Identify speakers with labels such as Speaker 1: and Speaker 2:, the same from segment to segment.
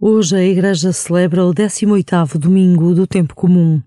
Speaker 1: Hoje a Igreja celebra o 18º domingo do tempo comum.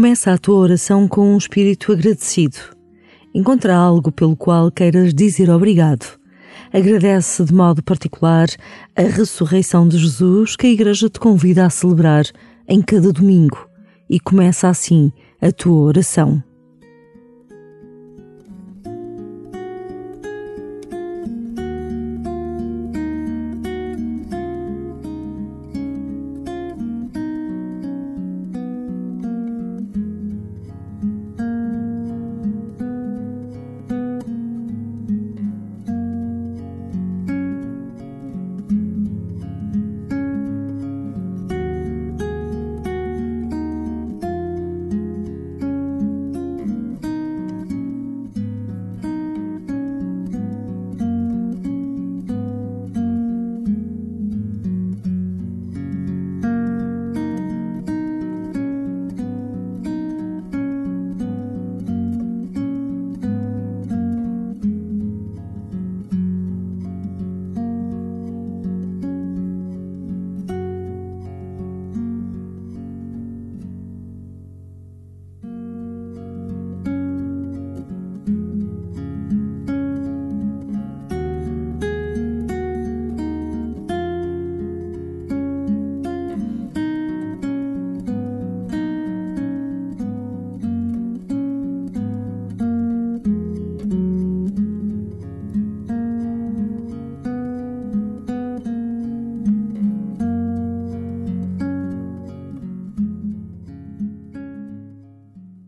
Speaker 1: Começa a tua oração com um espírito agradecido. Encontra algo pelo qual queiras dizer obrigado. Agradece de modo particular a ressurreição de Jesus que a Igreja te convida a celebrar em cada domingo e começa assim a tua oração.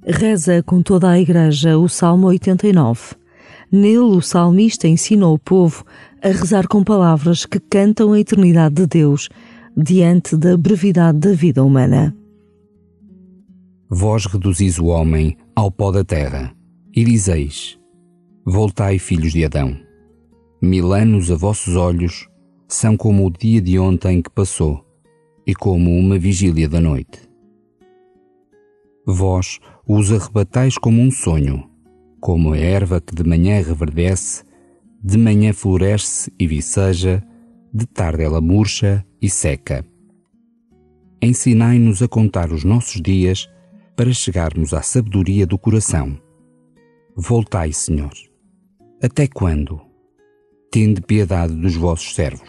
Speaker 1: Reza com toda a Igreja o Salmo 89. Nele, o salmista ensina o povo a rezar com palavras que cantam a eternidade de Deus diante da brevidade da vida humana.
Speaker 2: Vós reduzis o homem ao pó da terra e dizeis: Voltai, filhos de Adão. Mil anos a vossos olhos são como o dia de ontem que passou e como uma vigília da noite. Vós os arrebatais como um sonho, como a erva que de manhã reverdece, de manhã floresce e viceja, de tarde ela murcha e seca. Ensinai-nos a contar os nossos dias para chegarmos à sabedoria do coração. Voltai, Senhor. Até quando? Tende piedade dos vossos servos.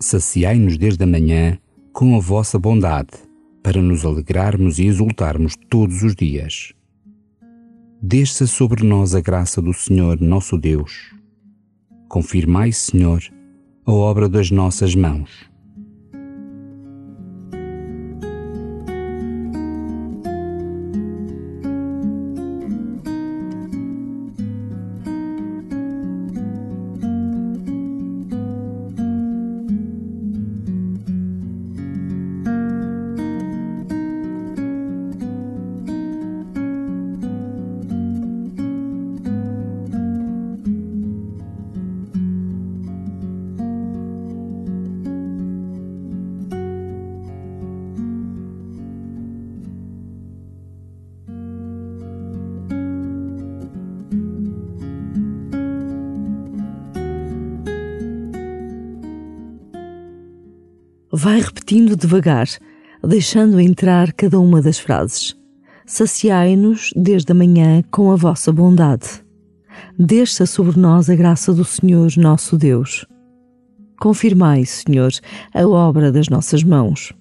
Speaker 2: Saciai-nos desde a manhã com a vossa bondade para nos alegrarmos e exultarmos todos os dias. Desça sobre nós a graça do Senhor nosso Deus. Confirmai, Senhor, a obra das nossas mãos.
Speaker 1: Vai repetindo devagar, deixando entrar cada uma das frases. Saciai-nos desde a manhã com a vossa bondade. Desça sobre nós a graça do Senhor nosso Deus. Confirmai, Senhor, a obra das nossas mãos.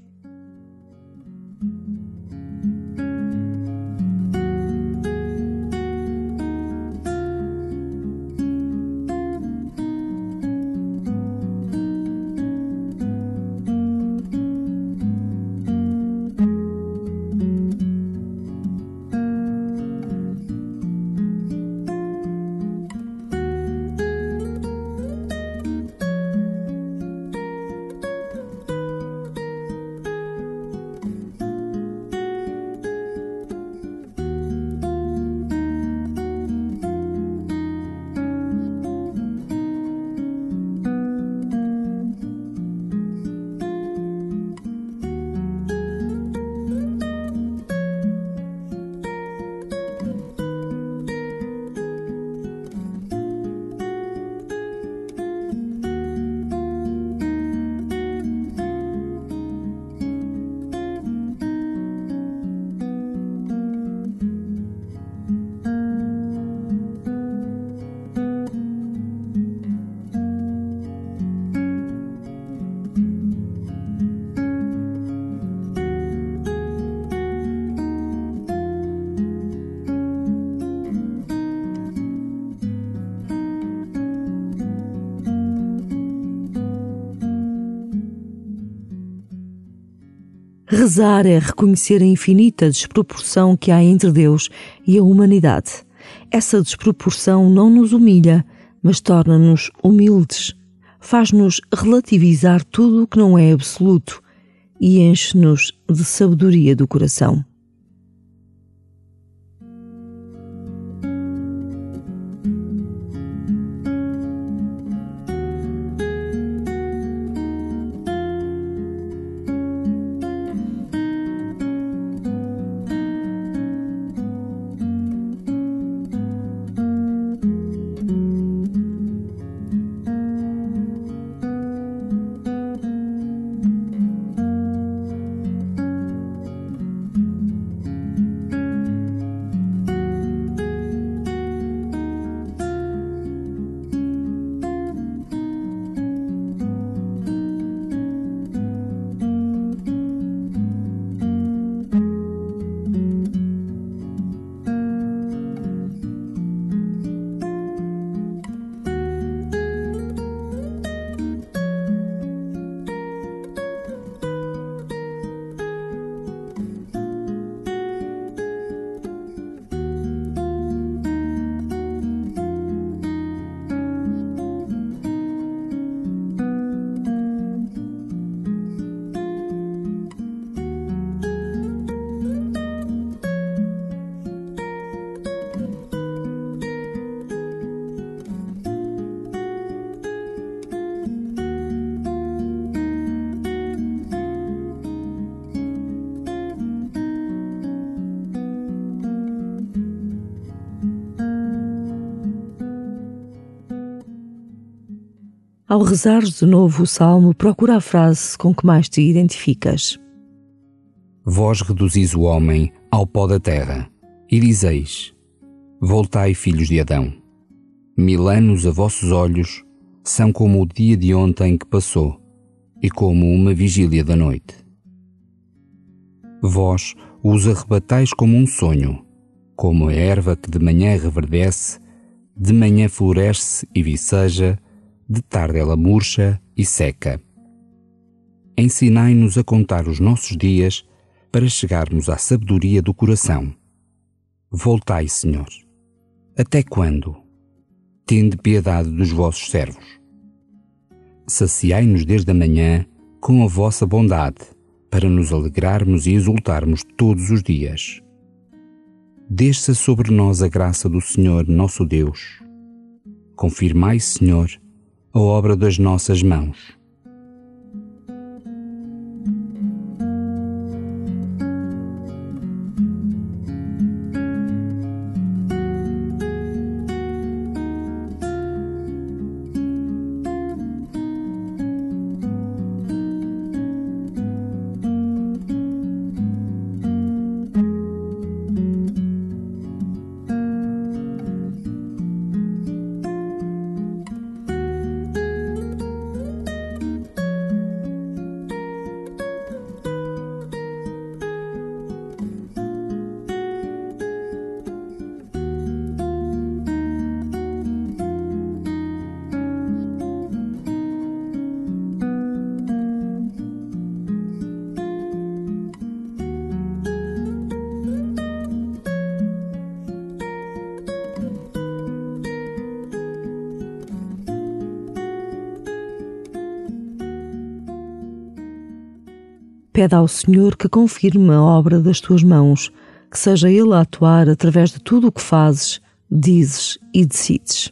Speaker 1: Rezar é reconhecer a infinita desproporção que há entre Deus e a humanidade. Essa desproporção não nos humilha, mas torna-nos humildes. Faz-nos relativizar tudo o que não é absoluto e enche-nos de sabedoria do coração. Ao rezares de novo o salmo, procura a frase com que mais te identificas.
Speaker 2: Vós reduzis o homem ao pó da terra e dizeis: Voltai, filhos de Adão. Mil anos a vossos olhos são como o dia de ontem que passou e como uma vigília da noite. Vós os arrebatais como um sonho, como a erva que de manhã reverdece, de manhã floresce e viceja, de tarde ela murcha e seca. Ensinai-nos a contar os nossos dias para chegarmos à sabedoria do coração. Voltai, Senhor. Até quando? Tende piedade dos vossos servos. Saciai-nos desde a manhã com a vossa bondade, para nos alegrarmos e exultarmos todos os dias. Desça sobre nós a graça do Senhor nosso Deus. Confirmai, Senhor, a obra das nossas mãos.
Speaker 1: Pede ao Senhor que confirme a obra das tuas mãos, que seja Ele a atuar através de tudo o que fazes, dizes e decides.